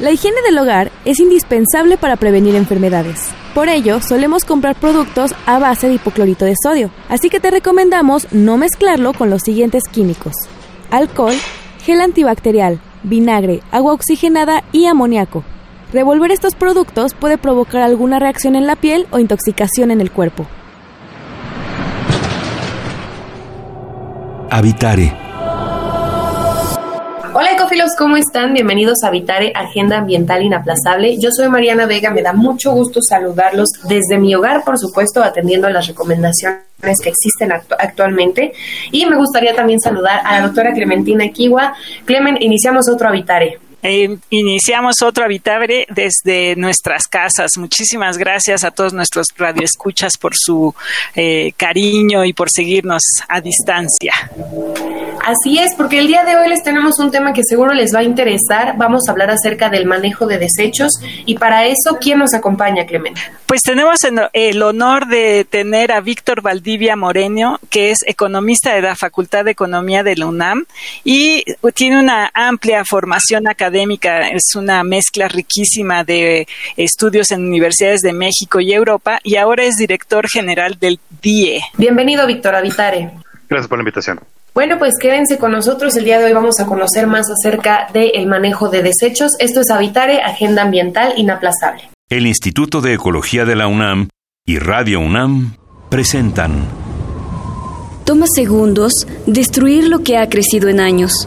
La higiene del hogar es indispensable para prevenir enfermedades. Por ello, solemos comprar productos a base de hipoclorito de sodio, así que te recomendamos no mezclarlo con los siguientes químicos. Alcohol, gel antibacterial, vinagre, agua oxigenada y amoníaco. Revolver estos productos puede provocar alguna reacción en la piel o intoxicación en el cuerpo. Habitare Hola ecofilos, ¿cómo están? Bienvenidos a Habitare, Agenda Ambiental Inaplazable. Yo soy Mariana Vega, me da mucho gusto saludarlos desde mi hogar, por supuesto, atendiendo las recomendaciones que existen actualmente. Y me gustaría también saludar a la doctora Clementina Kiwa. Clemen, iniciamos otro Habitare. Eh, iniciamos otro Habitare desde nuestras casas. Muchísimas gracias a todos nuestros radioescuchas por su eh, cariño y por seguirnos a distancia. Así es, porque el día de hoy les tenemos un tema que seguro les va a interesar. Vamos a hablar acerca del manejo de desechos y para eso, ¿quién nos acompaña, Clemente? Pues tenemos el honor de tener a Víctor Valdivia Moreno, que es economista de la Facultad de Economía de la UNAM y tiene una amplia formación académica, es una mezcla riquísima de estudios en universidades de México y Europa y ahora es director general del DIE. Bienvenido, Víctor Avitare. Gracias por la invitación. Bueno, pues quédense con nosotros. El día de hoy vamos a conocer más acerca del manejo de desechos. Esto es Habitare, Agenda Ambiental Inaplazable. El Instituto de Ecología de la UNAM y Radio UNAM presentan. Toma segundos destruir lo que ha crecido en años.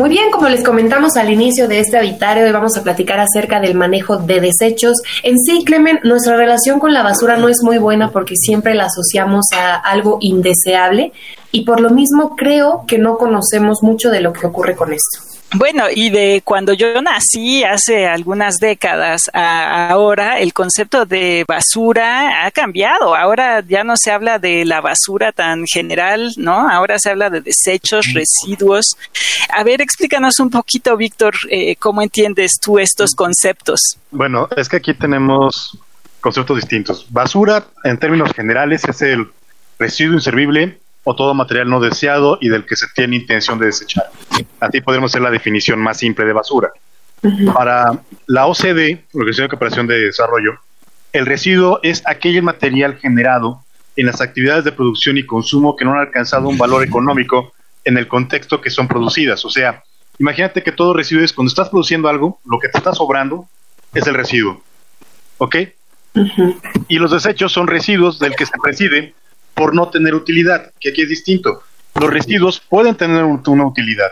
Muy bien, como les comentamos al inicio de este habitario, hoy vamos a platicar acerca del manejo de desechos. En sí, Clemen, nuestra relación con la basura no es muy buena porque siempre la asociamos a algo indeseable y por lo mismo creo que no conocemos mucho de lo que ocurre con esto. Bueno, y de cuando yo nací hace algunas décadas a ahora, el concepto de basura ha cambiado. Ahora ya no se habla de la basura tan general, ¿no? Ahora se habla de desechos, residuos. A ver, explícanos un poquito, Víctor, eh, cómo entiendes tú estos conceptos. Bueno, es que aquí tenemos conceptos distintos. Basura, en términos generales, es el residuo inservible o todo material no deseado y del que se tiene intención de desechar. Así podemos hacer la definición más simple de basura. Para la OCDE, Organización de Cooperación de Desarrollo, el residuo es aquel material generado en las actividades de producción y consumo que no han alcanzado un valor económico en el contexto que son producidas. O sea, imagínate que todo residuo es cuando estás produciendo algo, lo que te está sobrando es el residuo. ¿Ok? Y los desechos son residuos del que se preside por no tener utilidad, que aquí es distinto. Los residuos pueden tener una utilidad,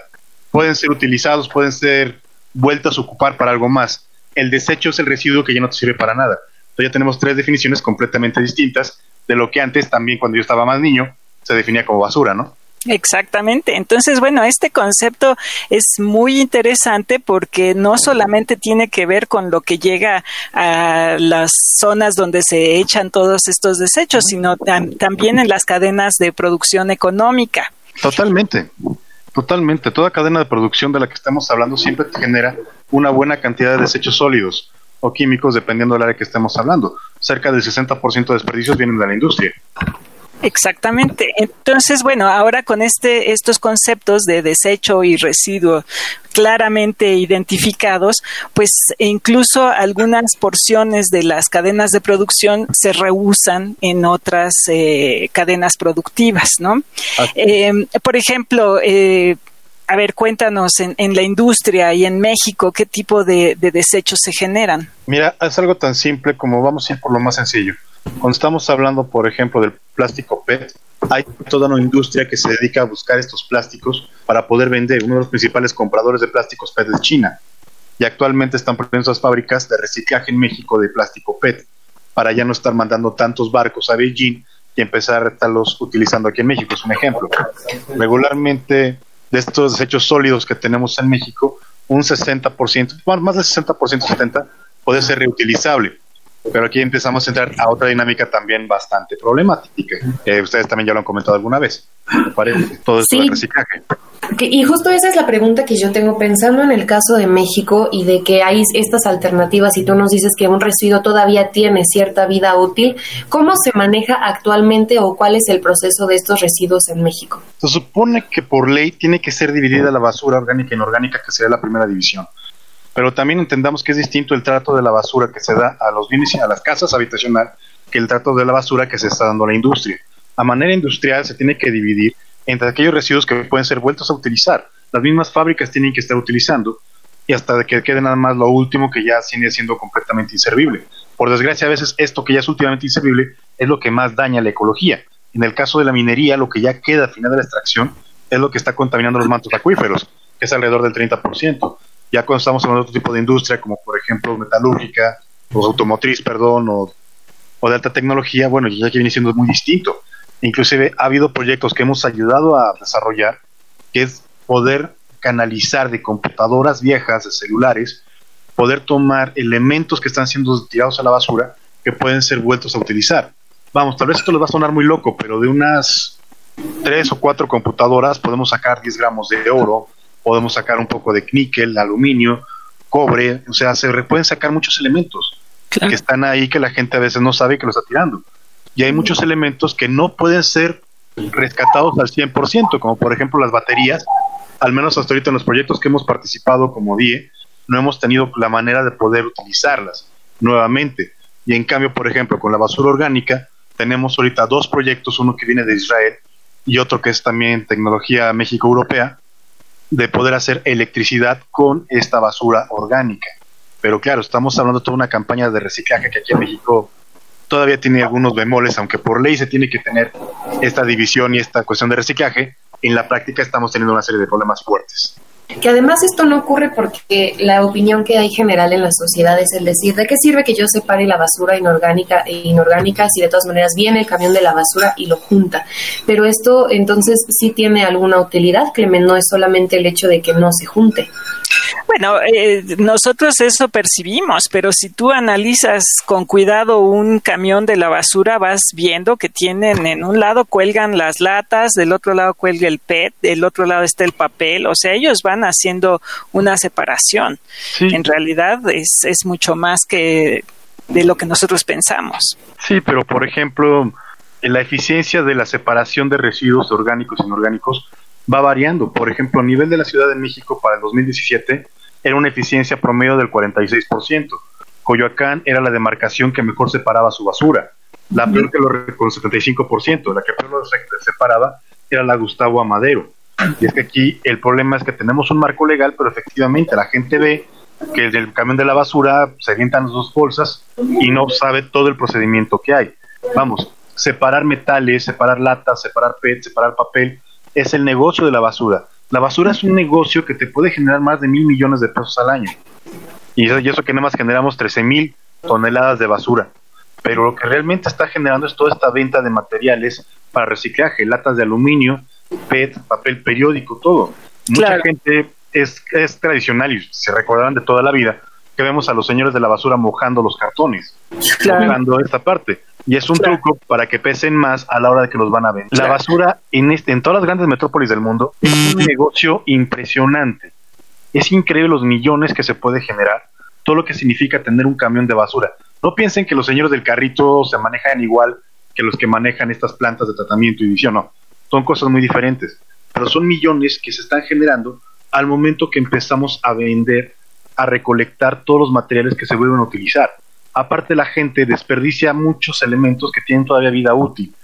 pueden ser utilizados, pueden ser vueltos a ocupar para algo más. El desecho es el residuo que ya no te sirve para nada. Entonces ya tenemos tres definiciones completamente distintas de lo que antes también cuando yo estaba más niño se definía como basura, ¿no? Exactamente. Entonces, bueno, este concepto es muy interesante porque no solamente tiene que ver con lo que llega a las zonas donde se echan todos estos desechos, sino también en las cadenas de producción económica. Totalmente. Totalmente. Toda cadena de producción de la que estamos hablando siempre genera una buena cantidad de desechos sólidos o químicos, dependiendo del área que estemos hablando. Cerca del 60% de desperdicios vienen de la industria. Exactamente. Entonces, bueno, ahora con este, estos conceptos de desecho y residuo claramente identificados, pues incluso algunas porciones de las cadenas de producción se rehusan en otras eh, cadenas productivas, ¿no? Eh, por ejemplo, eh, a ver, cuéntanos en, en, la industria y en México, ¿qué tipo de, de desechos se generan? Mira, es algo tan simple como vamos a ir por lo más sencillo. Cuando estamos hablando, por ejemplo, del plástico PET, hay toda una industria que se dedica a buscar estos plásticos para poder vender. Uno de los principales compradores de plásticos PET es China. y actualmente están poniendo esas fábricas de reciclaje en México de plástico PET para ya no estar mandando tantos barcos a Beijing y empezar a estarlos utilizando aquí en México. Es un ejemplo. Regularmente de estos desechos sólidos que tenemos en México, un 60%, más del 60%, 70%, puede ser reutilizable. Pero aquí empezamos a entrar a otra dinámica también bastante problemática. Eh, ustedes también ya lo han comentado alguna vez. Parece todo esto sí. reciclaje. Y justo esa es la pregunta que yo tengo pensando en el caso de México y de que hay estas alternativas y tú nos dices que un residuo todavía tiene cierta vida útil. ¿Cómo se maneja actualmente o cuál es el proceso de estos residuos en México? Se supone que por ley tiene que ser dividida la basura orgánica e inorgánica, que sería la primera división pero también entendamos que es distinto el trato de la basura que se da a los bienes y a las casas habitacional que el trato de la basura que se está dando a la industria. A manera industrial se tiene que dividir entre aquellos residuos que pueden ser vueltos a utilizar. Las mismas fábricas tienen que estar utilizando y hasta que quede nada más lo último que ya sigue siendo completamente inservible. Por desgracia, a veces esto que ya es últimamente inservible es lo que más daña la ecología. En el caso de la minería, lo que ya queda al final de la extracción es lo que está contaminando los mantos acuíferos, que es alrededor del 30%. Ya cuando estamos de otro tipo de industria, como por ejemplo metalúrgica, o automotriz, perdón, o, de alta tecnología, bueno, ya que viene siendo muy distinto. Inclusive ha habido proyectos que hemos ayudado a desarrollar, que es poder canalizar de computadoras viejas, de celulares, poder tomar elementos que están siendo tirados a la basura que pueden ser vueltos a utilizar. Vamos, tal vez esto les va a sonar muy loco, pero de unas tres o cuatro computadoras podemos sacar 10 gramos de oro, podemos sacar un poco de níquel, aluminio, cobre, o sea, se pueden sacar muchos elementos que están ahí que la gente a veces no sabe que lo está tirando. Y hay muchos elementos que no pueden ser rescatados al 100%, como por ejemplo las baterías, al menos hasta ahorita en los proyectos que hemos participado como DIE, no hemos tenido la manera de poder utilizarlas nuevamente. Y en cambio, por ejemplo, con la basura orgánica, tenemos ahorita dos proyectos, uno que viene de Israel y otro que es también tecnología México-Europea, de poder hacer electricidad con esta basura orgánica. Pero claro, estamos hablando de toda una campaña de reciclaje que aquí en México todavía tiene algunos bemoles, aunque por ley se tiene que tener esta división y esta cuestión de reciclaje, en la práctica estamos teniendo una serie de problemas fuertes. Que además esto no ocurre porque la opinión que hay general en la sociedad es el decir, ¿de qué sirve que yo separe la basura inorgánica e inorgánica si de todas maneras viene el camión de la basura y lo junta? Pero esto entonces sí tiene alguna utilidad, Clemen, no es solamente el hecho de que no se junte. Bueno, eh, nosotros eso percibimos, pero si tú analizas con cuidado un camión de la basura, vas viendo que tienen en un lado cuelgan las latas, del otro lado cuelga el PET, del otro lado está el papel, o sea, ellos van haciendo una separación. En realidad es, es mucho más que de lo que nosotros pensamos. Sí, pero por ejemplo, la eficiencia de la separación de residuos orgánicos e inorgánicos va variando. Por ejemplo, a nivel de la Ciudad de México para el 2017 era una eficiencia promedio del 46%. Coyoacán era la demarcación que mejor separaba su basura. La peor que lo con 75%, la que peor lo separaba era la Gustavo Amadero. Y es que aquí el problema es que tenemos un marco legal, pero efectivamente la gente ve que el camión de la basura se avientan las dos bolsas y no sabe todo el procedimiento que hay. Vamos, separar metales, separar latas, separar PET, separar papel, es el negocio de la basura. La basura es un negocio que te puede generar más de mil millones de pesos al año. Y eso, y eso que nada más generamos 13 mil toneladas de basura. Pero lo que realmente está generando es toda esta venta de materiales para reciclaje, latas de aluminio, PET, papel periódico, todo. Mucha gente es, es tradicional y se recordarán de toda la vida que vemos a los señores de la basura mojando los cartones, mojando esta parte. Y es un truco para que pesen más a la hora de que los van a vender. La basura en, este, en todas las grandes metrópolis del mundo es un negocio impresionante. Es increíble los millones que se puede generar, todo lo que significa tener un camión de basura. No piensen que los señores del carrito se manejan igual que los que manejan estas plantas de tratamiento y edición, no. Son cosas muy diferentes. Pero son millones que se están generando al momento que empezamos a vender, a recolectar todos los materiales que se vuelven a utilizar aparte la gente desperdicia muchos elementos que tienen todavía vida útil,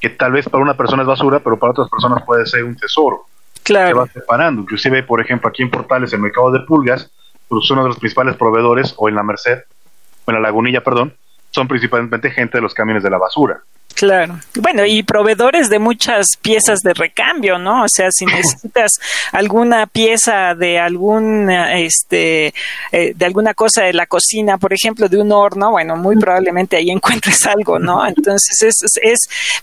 que tal vez para una persona es basura, pero para otras personas puede ser un tesoro. Claro. Se va separando. Inclusive, por ejemplo, aquí en Portales, el mercado de pulgas, pues uno de los principales proveedores, o en la Merced, o en la Lagunilla, perdón, son principalmente gente de los camiones de la basura. Claro. Bueno, y proveedores de muchas piezas de recambio, ¿no? O sea, si necesitas alguna pieza de algún, este, eh, de alguna cosa de la cocina, por ejemplo, de un horno, bueno, muy probablemente ahí encuentres algo, ¿no? Entonces es, es,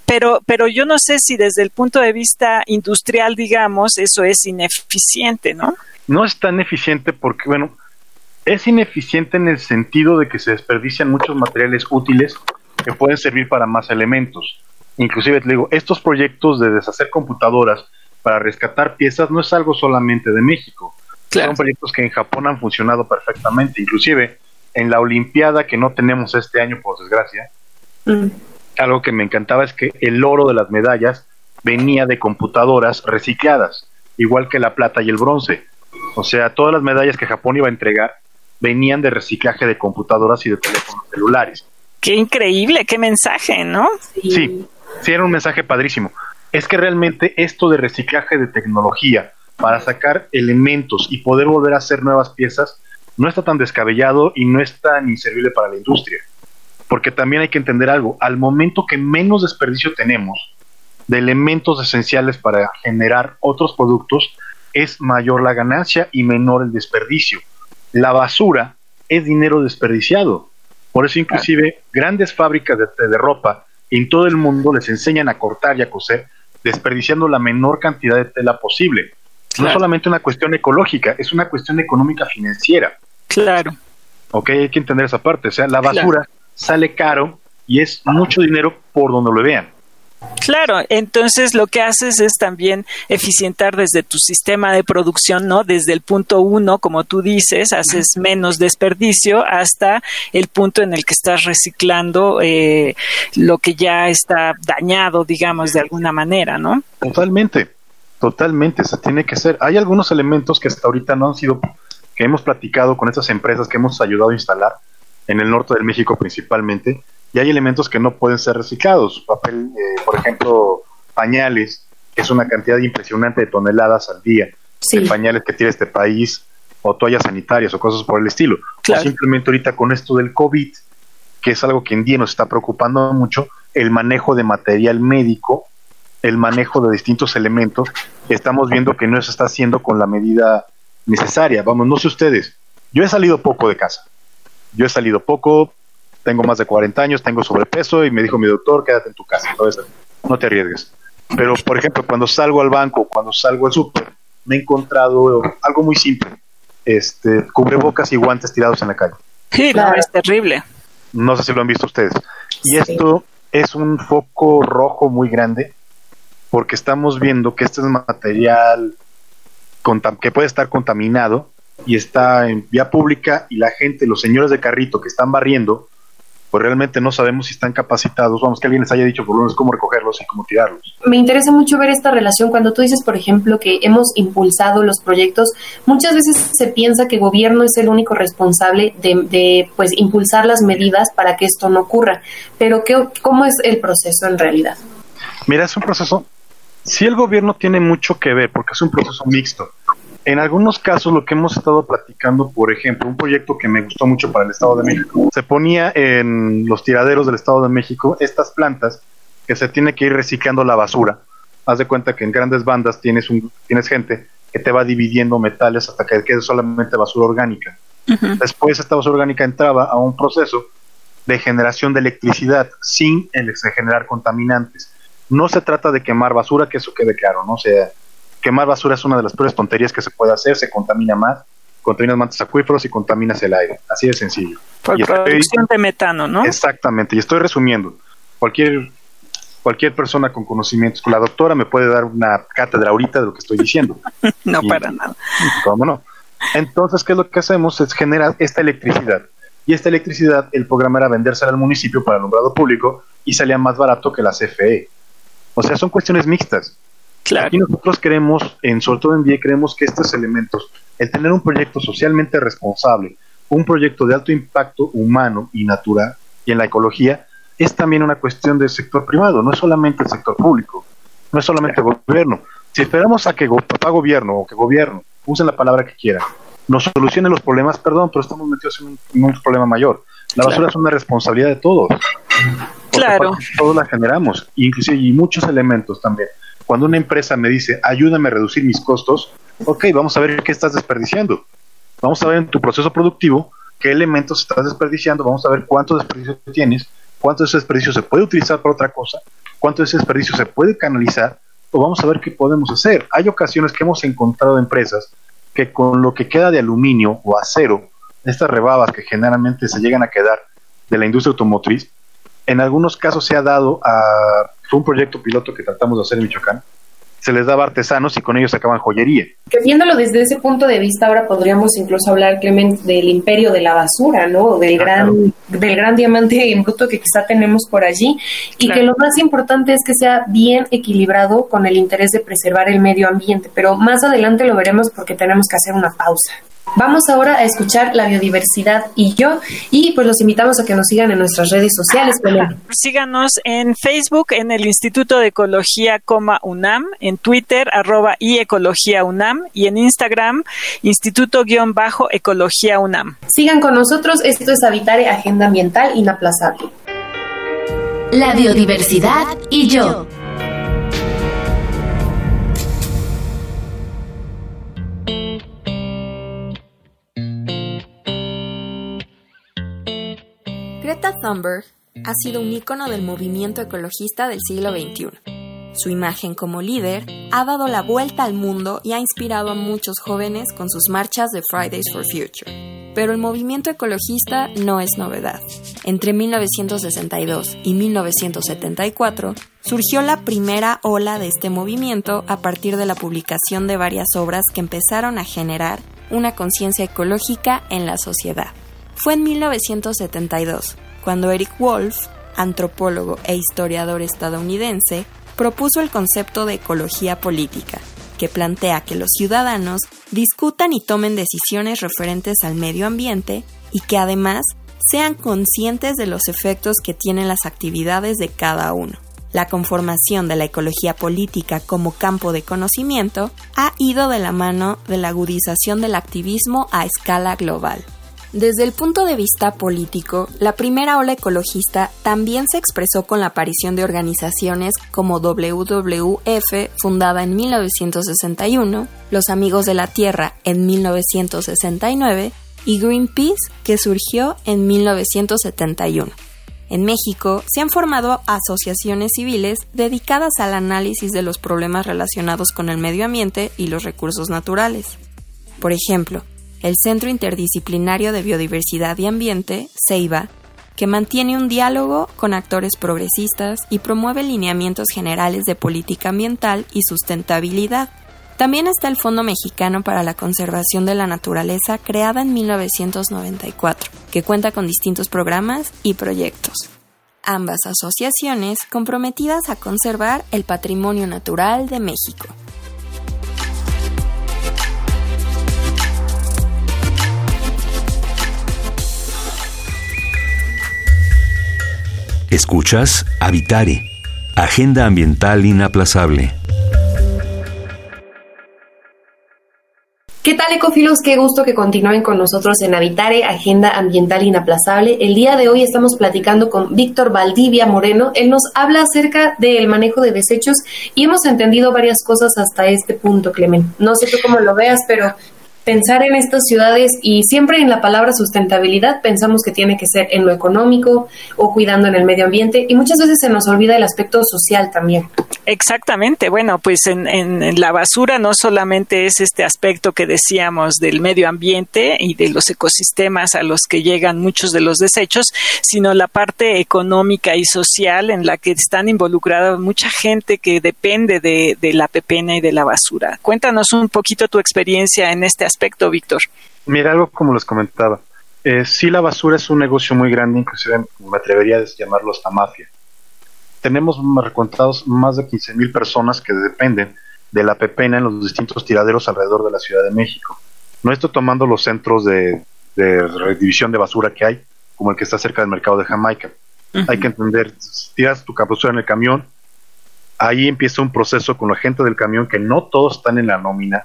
pero, pero yo no sé si desde el punto de vista industrial, digamos, eso es ineficiente, ¿no? No es tan eficiente porque, bueno, es ineficiente en el sentido de que se desperdician muchos materiales útiles que pueden servir para más elementos. Inclusive te digo, estos proyectos de deshacer computadoras para rescatar piezas no es algo solamente de México. Son proyectos que en Japón han funcionado perfectamente. Inclusive en la Olimpiada que no tenemos este año, por desgracia, mm. algo que me encantaba es que el oro de las medallas venía de computadoras recicladas, igual que la plata y el bronce. O sea, todas las medallas que Japón iba a entregar venían de reciclaje de computadoras y de teléfonos celulares. Qué increíble, qué mensaje, ¿no? Sí. sí, era un mensaje padrísimo. Es que realmente esto de reciclaje de tecnología para sacar elementos y poder volver a hacer nuevas piezas no está tan descabellado y no es tan inservible para la industria. Porque también hay que entender algo, al momento que menos desperdicio tenemos de elementos esenciales para generar otros productos, es mayor la ganancia y menor el desperdicio. La basura es dinero desperdiciado. Por eso inclusive grandes fábricas de, ropa en todo el mundo les enseñan a cortar y a coser, desperdiciando la menor cantidad de tela posible. No es solamente una cuestión ecológica, es una cuestión económica financiera. Claro. Ok, hay que entender esa parte. O sea, la basura sale caro y es mucho dinero por donde lo vean. Claro, entonces lo que haces es también eficientar desde tu sistema de producción, ¿no? Desde el punto uno, como tú dices, haces menos desperdicio hasta el punto en el que estás reciclando eh, lo que ya está dañado, digamos, de alguna manera, ¿no? Totalmente, totalmente, se tiene que ser. Hay algunos elementos que hasta ahorita no han sido, que hemos platicado con estas empresas que hemos ayudado a instalar en el norte de México principalmente, y hay elementos que no pueden ser reciclados. Papel, eh, por ejemplo, pañales, que es una cantidad impresionante de toneladas al día de pañales que tiene este país, o toallas sanitarias o cosas por el estilo. O simplemente ahorita con esto del COVID, que es algo que en día nos está preocupando mucho, el manejo de material médico, el manejo de distintos elementos, estamos viendo que no se está haciendo con la medida necesaria. Vamos, no sé ustedes, yo he salido poco de casa. Yo he salido poco, tengo más de 40 años, tengo sobrepeso y me dijo mi doctor, quédate en tu casa, no te arriesgues. Pero, por ejemplo, cuando salgo al banco, cuando salgo al súper, me he encontrado algo muy simple, este, cubrebocas y guantes tirados en la calle. Sí, no, es terrible. No sé si lo han visto ustedes. Y esto es un foco rojo muy grande porque estamos viendo que este es material que puede estar contaminado y está en vía pública y la gente, los señores de carrito que están barriendo, pues realmente no sabemos si están capacitados, vamos, que alguien les haya dicho por lo menos cómo recogerlos y cómo tirarlos. Me interesa mucho ver esta relación cuando tú dices, por ejemplo, que hemos impulsado los proyectos, muchas veces se piensa que el gobierno es el único responsable de, pues impulsar las medidas para que esto no ocurra, pero ¿qué, ¿cómo es el proceso en realidad? Mira, es un proceso, sí el gobierno tiene mucho que ver, porque es un proceso mixto. En algunos casos, lo que hemos estado platicando, por ejemplo, un proyecto que me gustó mucho para el Estado de México, se ponía en los tiraderos del Estado de México estas plantas que se tiene que ir reciclando la basura. Haz de cuenta que en grandes bandas tienes, un, tienes gente que te va dividiendo metales hasta que quede solamente basura orgánica. Después esta basura orgánica entraba a un proceso de generación de electricidad sin el generar contaminantes. No se trata de quemar basura, que eso quede claro, ¿no? O sea, quemar basura es una de las peores tonterías que se puede hacer, se contamina más, contaminas mantos acuíferos y contaminas el aire, así de sencillo. Por producción de metano, ¿no? Exactamente, y estoy resumiendo. Cualquier cualquier persona con conocimientos, la doctora me puede dar una cátedra ahorita de lo que estoy diciendo. no para nada. ¿Cómo no? Entonces, ¿qué es lo que hacemos? Es generar esta electricidad. Y esta electricidad, el programa era vendérsela al municipio para el alumbrado público y salía más barato que la CFE. O sea, son cuestiones mixtas. Y nosotros queremos, en sobre todo en día, creemos que estos elementos, el tener un proyecto socialmente responsable, un proyecto de alto impacto humano y natural y en la ecología, es también una cuestión del sector privado, no es solamente el sector público, no es solamente el gobierno. Si esperamos a que papá gobierno o que gobierno, usen la palabra que quieran, nos solucione los problemas, perdón, pero estamos metidos en un, problema mayor. La basura es una responsabilidad de todos. Claro. Todos la generamos, inclusive y muchos elementos también. Cuando una empresa me dice, ayúdame a reducir mis costos, ok, vamos a ver qué estás desperdiciando. Vamos a ver en tu proceso productivo qué elementos estás desperdiciando, vamos a ver cuánto desperdicio tienes, cuánto de ese desperdicio se puede utilizar para otra cosa, cuánto de ese desperdicio se puede canalizar, o vamos a ver qué podemos hacer. Hay ocasiones que hemos encontrado empresas que con lo que queda de aluminio o acero, estas rebabas que generalmente se llegan a quedar de la industria automotriz, en algunos casos se ha dado a, fue un proyecto piloto que tratamos de hacer en Michoacán, se les daba artesanos y con ellos sacaban joyería. Que viéndolo desde ese punto de vista, ahora podríamos incluso hablar, Clement, del imperio de la basura, ¿no? Del, gran, del gran diamante en bruto que quizá tenemos por allí. Y que lo más importante es que sea bien equilibrado con el interés de preservar el medio ambiente. Pero más adelante lo veremos porque tenemos que hacer una pausa. Vamos ahora a escuchar la biodiversidad y yo, y pues los invitamos a que nos sigan en nuestras redes sociales. Síganos en Facebook, en el Instituto de Ecología, UNAM, en Twitter, arroba y Ecología UNAM, y en Instagram, Instituto-Ecología UNAM. Sigan con nosotros, esto es Habitare Agenda Ambiental Inaplazable. La biodiversidad y yo. Thunberg ha sido un ícono del movimiento ecologista del siglo XXI. Su imagen como líder ha dado la vuelta al mundo y ha inspirado a muchos jóvenes con sus marchas de Fridays for Future. Pero el movimiento ecologista no es novedad. Entre 1962 y 1974 surgió la primera ola de este movimiento a partir de la publicación de varias obras que empezaron a generar una conciencia ecológica en la sociedad. Fue en 1972 cuando Eric Wolf, antropólogo e historiador estadounidense, propuso el concepto de ecología política, que plantea que los ciudadanos discutan y tomen decisiones referentes al medio ambiente y que además sean conscientes de los efectos que tienen las actividades de cada uno. La conformación de la ecología política como campo de conocimiento ha ido de la mano de la agudización del activismo a escala global. Desde el punto de vista político, la primera ola ecologista también se expresó con la aparición de organizaciones como WWF, fundada en 1961, Los Amigos de la Tierra en 1969 y Greenpeace, que surgió en 1971. En México se han formado asociaciones civiles dedicadas al análisis de los problemas relacionados con el medio ambiente y los recursos naturales. Por ejemplo, el Centro Interdisciplinario de Biodiversidad y Ambiente, CEIBA, que mantiene un diálogo con actores progresistas y promueve lineamientos generales de política ambiental y sustentabilidad. También está el Fondo Mexicano para la Conservación de la Naturaleza, creada en 1994, que cuenta con distintos programas y proyectos. Ambas asociaciones comprometidas a conservar el patrimonio natural de México. Escuchas Habitare, Agenda Ambiental Inaplazable. ¿Qué tal ecofilos? Qué gusto que continúen con nosotros en Habitare, Agenda Ambiental Inaplazable. El día de hoy estamos platicando con Víctor Valdivia Moreno. Él nos habla acerca del manejo de desechos y hemos entendido varias cosas hasta este punto, Clemen. No sé tú cómo lo veas, pero pensar en estas ciudades y siempre en la palabra sustentabilidad pensamos que tiene que ser en lo económico o cuidando en el medio ambiente y muchas veces se nos olvida el aspecto social también. Exactamente, bueno, pues en, la basura no solamente es este aspecto que decíamos del medio ambiente y de los ecosistemas a los que llegan muchos de los desechos, sino la parte económica y social en la que están involucrada mucha gente que depende de, de la pepena y de la basura. Cuéntanos un poquito tu experiencia en este aspecto aspecto, Víctor? Mira, algo como les comentaba. Eh, sí, la basura es un negocio muy grande, inclusive me atrevería a llamarlo hasta mafia. Tenemos recontados más de 15 mil personas que dependen de la pepena en los distintos tiraderos alrededor de la Ciudad de México. No estoy tomando los centros de, de redivisión de basura que hay, como el que está cerca del mercado de Jamaica. Hay que entender, tiras tu basura en el camión, ahí empieza un proceso con la gente del camión que no todos están en la nómina,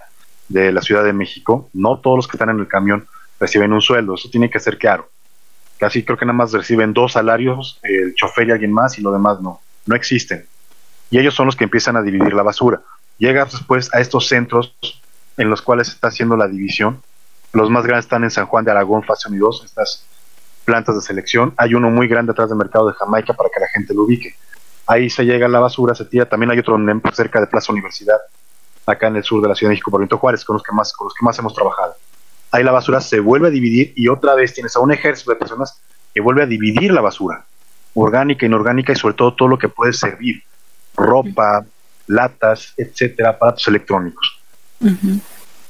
de la Ciudad de México, no todos los que están en el camión reciben un sueldo, eso tiene que ser claro. Casi creo que nada más reciben dos salarios, el chofer y alguien más, y lo demás no, no existen. Y ellos son los que empiezan a dividir la basura. Llegas después a estos centros en los cuales se está haciendo la división. Los más grandes están en San Juan de Aragón, fase 1 y 2, estas plantas de selección. Hay uno muy grande atrás del mercado de Jamaica para que la gente lo ubique. Ahí se llega la basura, se tira. También hay otro cerca de Plaza Universidad, acá en el sur de la Ciudad de México, por Benito Juárez, con los que más, con los que más hemos trabajado. Ahí la basura se vuelve a dividir y otra vez tienes a un ejército de personas que vuelve a dividir la basura, orgánica, inorgánica y sobre todo todo lo que puede servir, ropa, latas, etcétera, aparatos electrónicos.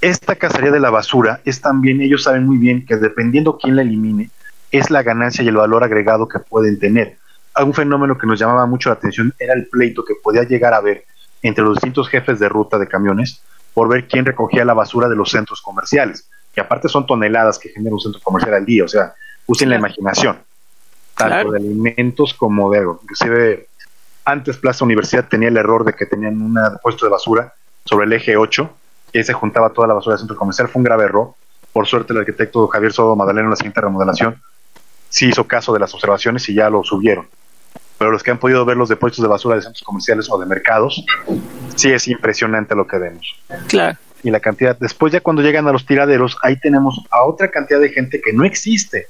Esta cacería de la basura es también, ellos saben muy bien que dependiendo quién la elimine, es la ganancia y el valor agregado que pueden tener. Un fenómeno que nos llamaba mucho la atención era el pleito que podía llegar a haber entre los distintos jefes de ruta de camiones por ver quién recogía la basura de los centros comerciales, que aparte son toneladas que genera un centro comercial al día, o sea, usen la imaginación, tanto de alimentos como de algo. Inclusive antes Plaza Universidad tenía el error de que tenían un puesto de basura sobre el eje 8 y se juntaba toda la basura del centro comercial. Fue un grave error. Por suerte el arquitecto Javier Sodo Madaleno en la siguiente remodelación sí hizo caso de las observaciones y ya lo subieron. Pero los que han podido ver los depósitos de basura de centros comerciales o de mercados, sí es impresionante lo que vemos. Claro. Y la cantidad, después ya cuando llegan a los tiraderos, ahí tenemos a otra cantidad de gente que no existe.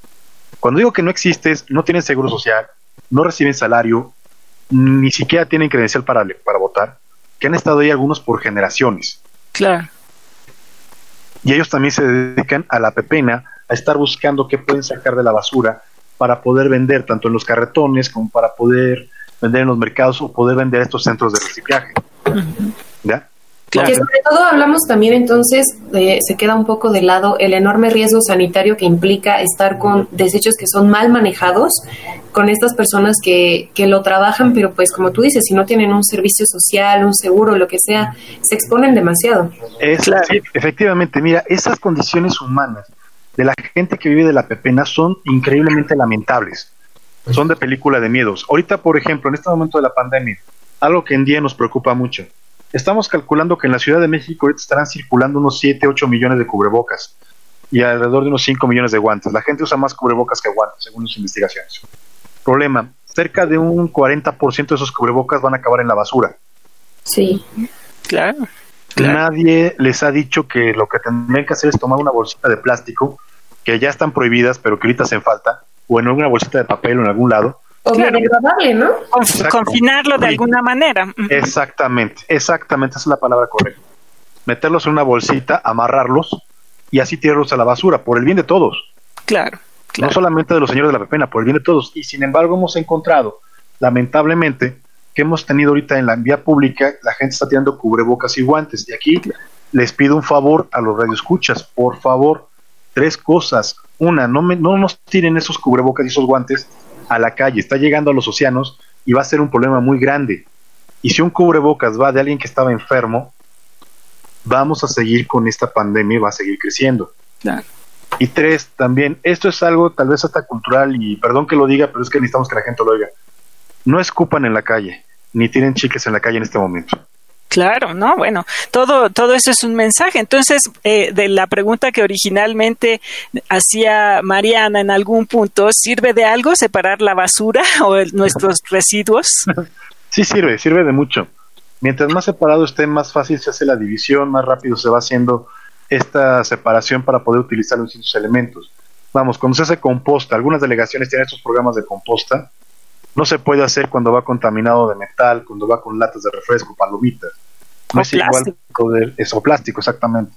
Cuando digo que no existe, no tienen seguro social, no reciben salario, ni siquiera tienen credencial para, para votar, que han estado ahí algunos por generaciones. Claro. Y ellos también se dedican a la pepena, a estar buscando qué pueden sacar de la basura para poder vender tanto en los carretones como para poder vender en los mercados o poder vender a estos centros de reciclaje. ¿Ya? Que sobre todo hablamos también entonces, se queda un poco de lado el enorme riesgo sanitario que implica estar con desechos que son mal manejados, con estas personas que, que lo trabajan, pero pues como tú dices, si no tienen un servicio social, un seguro, lo que sea, se exponen demasiado. Es, efectivamente, mira, esas condiciones humanas de la gente que vive de la pepena son increíblemente lamentables. Son de película de miedos. Ahorita, por ejemplo, en este momento de la pandemia, algo que en día nos preocupa mucho, Estamos calculando que en la Ciudad de México estarán circulando unos 7, 8 millones de cubrebocas y alrededor de unos 5 millones de guantes. La gente usa más cubrebocas que guantes, según las investigaciones. Problema, cerca de un 40% de esos cubrebocas van a acabar en la basura. Sí, claro, Nadie les ha dicho que lo que tendrían que hacer es tomar una bolsita de plástico, que ya están prohibidas, pero que ahorita hacen falta, o en una bolsita de papel o en algún lado, o ¿no? confinarlo de alguna manera. Exactamente, exactamente, esa es la palabra correcta. Meterlos en una bolsita, amarrarlos y así tirarlos a la basura, por el bien de todos. Claro, No solamente de los señores de la pepena, por el bien de todos. Y sin embargo hemos encontrado, lamentablemente, que hemos tenido ahorita en la vía pública, la gente está tirando cubrebocas y guantes. Y aquí les pido un favor a los radioescuchas, por favor, tres cosas. Una, no, me, no nos tiren esos cubrebocas y esos guantes a la calle, está llegando a los océanos y va a ser un problema muy grande. Y si un cubrebocas va de alguien que estaba enfermo, vamos a seguir con esta pandemia y va a seguir creciendo. Y tres, también, esto es algo tal vez hasta cultural y perdón que lo diga, pero es que necesitamos que la gente lo oiga. No escupan en la calle, ni tienen chiques en la calle en este momento. Claro, no, bueno, todo, todo eso es un mensaje. Entonces, eh, de la pregunta que originalmente hacía Mariana en algún punto, ¿sirve de algo separar la basura o nuestros residuos? Sí sirve, sirve de mucho. Mientras más separado esté, más fácil se hace la división, más rápido se va haciendo esta separación para poder utilizar los distintos elementos. Vamos, cuando se hace composta, algunas delegaciones tienen estos programas de composta, no se puede hacer cuando va contaminado de metal, cuando va con latas de refresco, palomitas. No es igual eso, plástico, exactamente.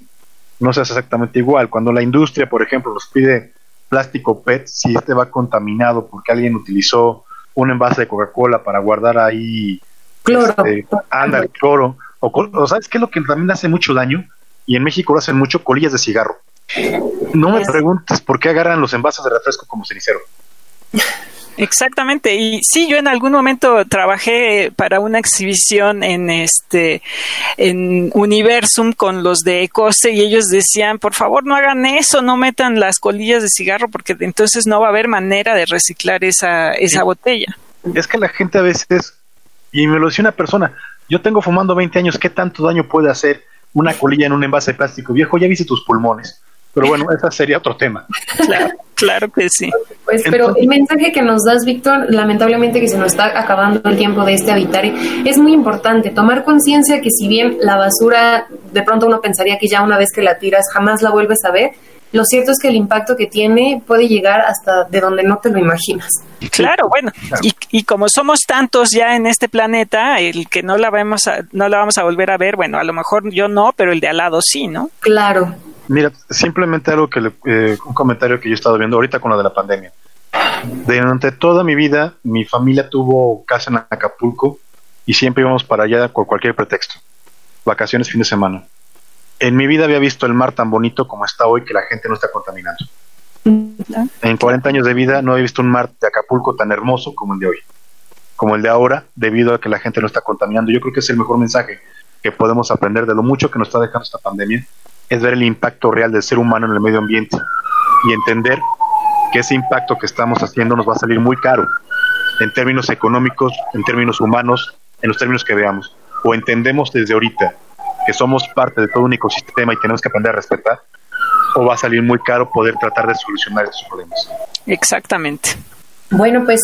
No se hace exactamente igual. Cuando la industria, por ejemplo, nos pide plástico PET, si este va contaminado porque alguien utilizó un envase de Coca-Cola para guardar ahí cloro, este, anda el cloro, o, sabes qué es lo que también hace mucho daño y en México lo hacen mucho colillas de cigarro. No me preguntes por qué agarran los envases de refresco como cenicero. Exactamente. Y sí, yo en algún momento trabajé para una exhibición en este en Universum con los de Ecose y ellos decían, por favor, no hagan eso, no metan las colillas de cigarro porque entonces no va a haber manera de reciclar esa esa botella. Es que la gente a veces y me lo decía una persona, yo tengo fumando 20 años, ¿qué tanto daño puede hacer una colilla en un envase de plástico? Viejo, ya viste tus pulmones. Pero bueno, ese sería otro tema. Claro, claro que sí. Pues, pero el mensaje que nos das, Víctor, lamentablemente que se nos está acabando el tiempo de este Habitare, es muy importante tomar conciencia que si bien la basura, de pronto uno pensaría que ya una vez que la tiras jamás la vuelves a ver, lo cierto es que el impacto que tiene puede llegar hasta de donde no te lo imaginas. Claro, bueno, y, y como somos tantos ya en este planeta, el que no la vamos a, no la vamos a volver a ver, bueno, a lo mejor yo no, pero el de al lado sí, ¿no? Claro. Mira, simplemente algo que le- eh, un comentario que yo he estado viendo ahorita con lo de la pandemia. Durante toda mi vida, mi familia tuvo casa en Acapulco y siempre íbamos para allá por cualquier pretexto. Vacaciones, fin de semana. En mi vida había visto el mar tan bonito como está hoy que la gente no está contaminando. En 40 años de vida no he visto un mar de Acapulco tan hermoso como el de hoy, como el de ahora, debido a que la gente no está contaminando. Yo creo que es el mejor mensaje que podemos aprender de lo mucho que nos está dejando esta pandemia, es ver el impacto real del ser humano en el medio ambiente y entender que ese impacto que estamos haciendo nos va a salir muy caro en términos económicos, en términos humanos, en los términos que veamos. O entendemos desde ahorita que somos parte de todo un ecosistema y tenemos que aprender a respetar, o va a salir muy caro poder tratar de solucionar estos problemas. Exactamente. Bueno, pues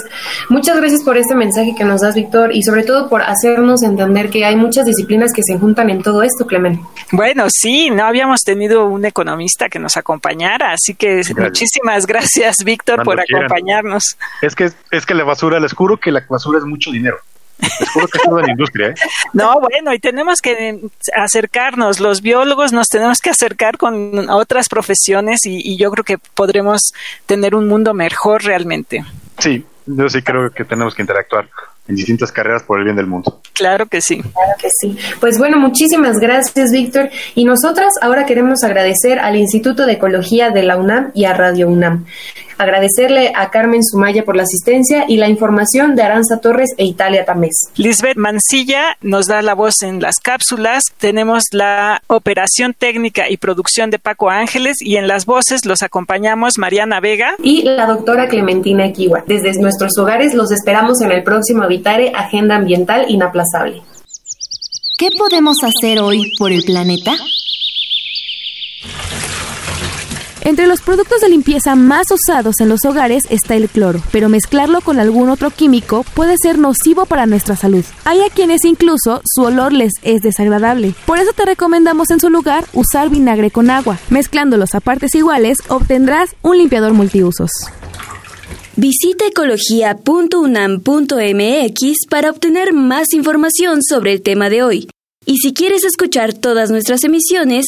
muchas gracias por este mensaje que nos das, Víctor, y sobre todo por hacernos entender que hay muchas disciplinas que se juntan en todo esto, Clemen. Bueno, sí, no habíamos tenido un economista que nos acompañara, así que muchísimas gracias, Víctor, por quieran. acompañarnos. Es que, es que la basura, les juro que la basura es mucho dinero. Les juro que es toda la industria, ¿eh? No, bueno, y tenemos que acercarnos, los biólogos nos tenemos que acercar con otras profesiones y, y yo creo que podremos tener un mundo mejor realmente. Sí, yo sí creo que tenemos que interactuar en distintas carreras por el bien del mundo. Claro que sí. Claro que sí. Pues bueno, muchísimas gracias, Víctor. Y nosotras ahora queremos agradecer al Instituto de Ecología de la UNAM y a Radio UNAM. Agradecerle a Carmen Sumaya por la asistencia y la información de Aranza Torres e Italia Tamés. Lisbeth Mancilla nos da la voz en las cápsulas. Tenemos la operación técnica y producción de Paco Ángeles y en las voces los acompañamos Mariana Vega y la doctora Clementina Equiwa. Desde nuestros hogares los esperamos en el próximo Habitare Agenda Ambiental Inaplazable. ¿Qué podemos hacer hoy por el planeta? Entre los productos de limpieza más usados en los hogares está el cloro, pero mezclarlo con algún otro químico puede ser nocivo para nuestra salud. Hay a quienes incluso su olor les es desagradable. Por eso te recomendamos en su lugar usar vinagre con agua. Mezclándolos a partes iguales obtendrás un limpiador multiusos. Visita ecología.unam.mx para obtener más información sobre el tema de hoy. Y si quieres escuchar todas nuestras emisiones,